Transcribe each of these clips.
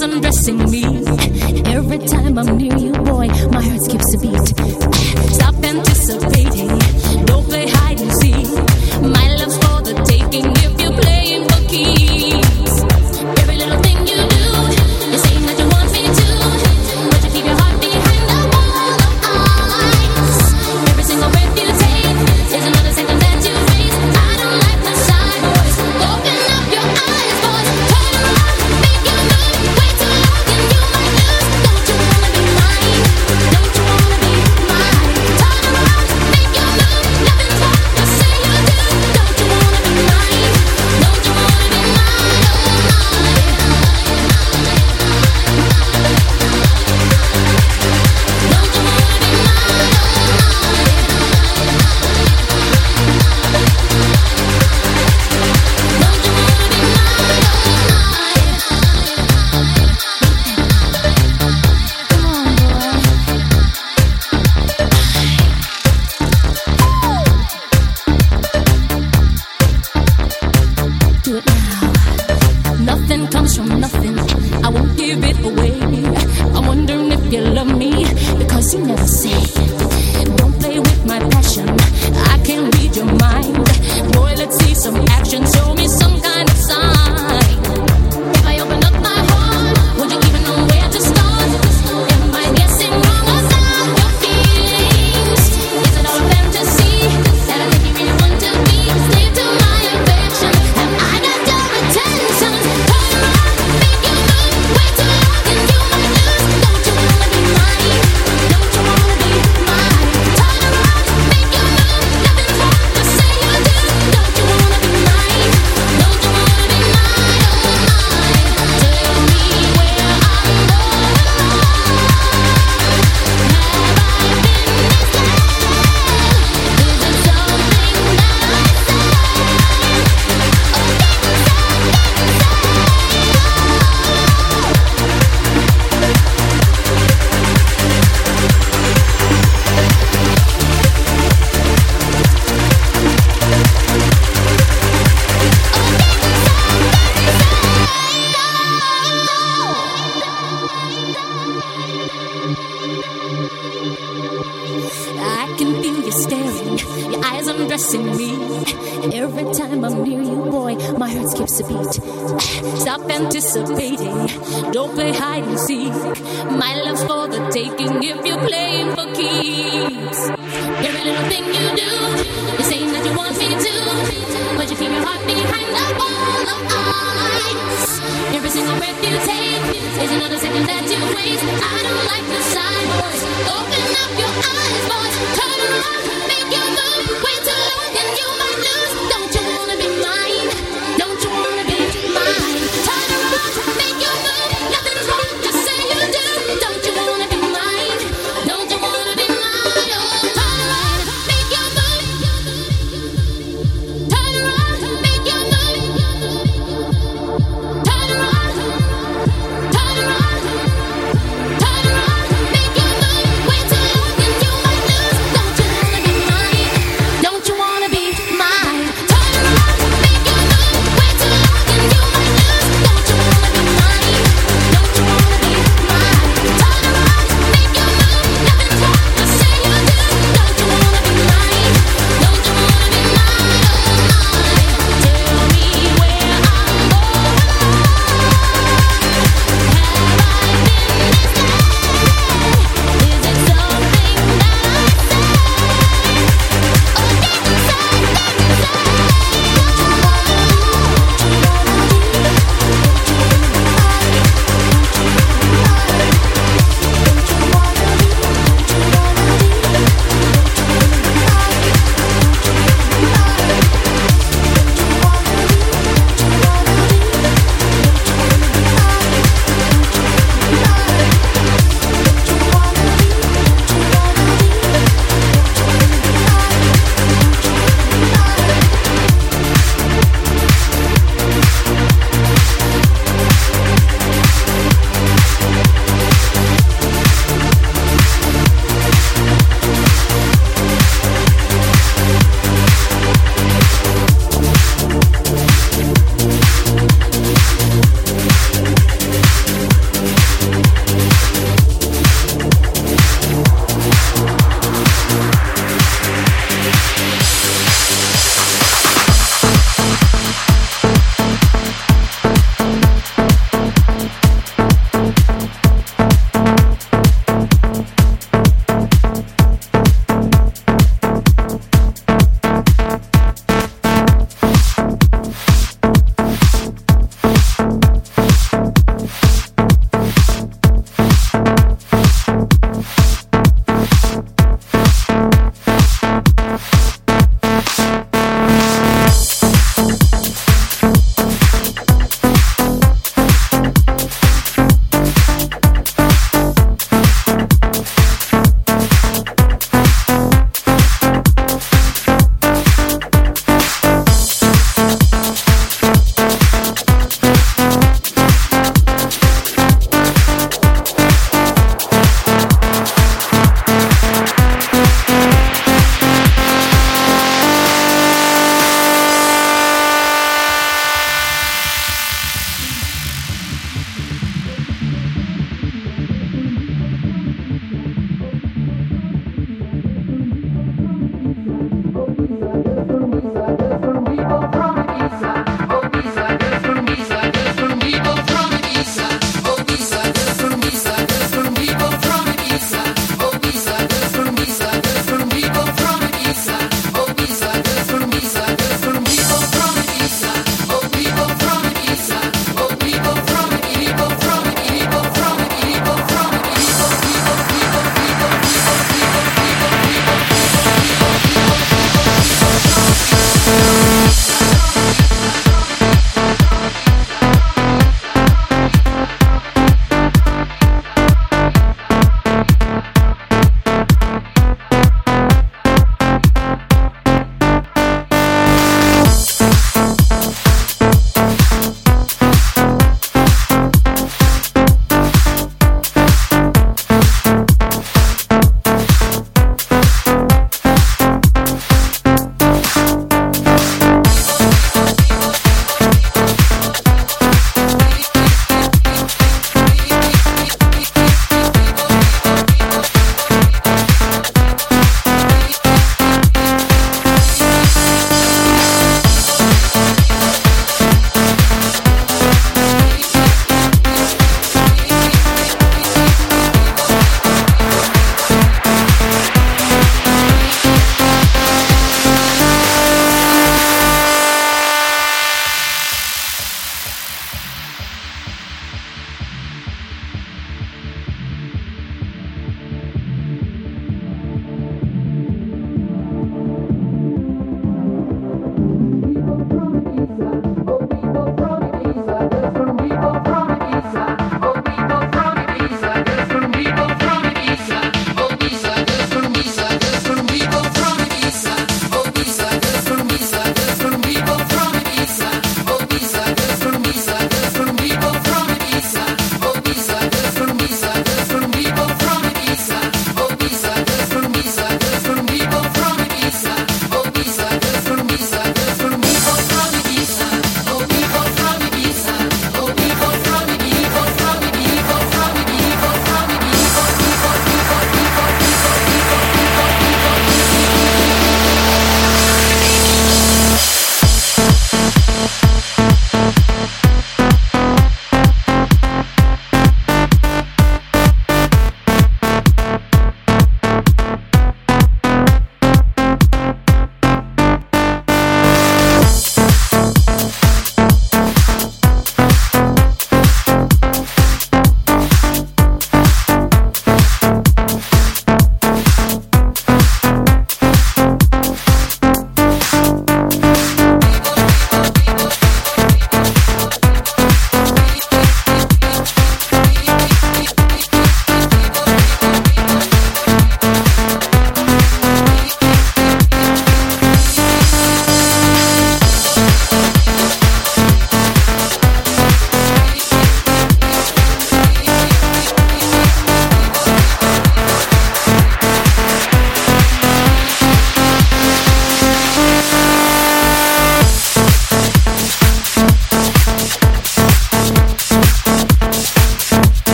Undressing me. Every time I'm near you,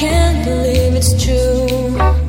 But it's not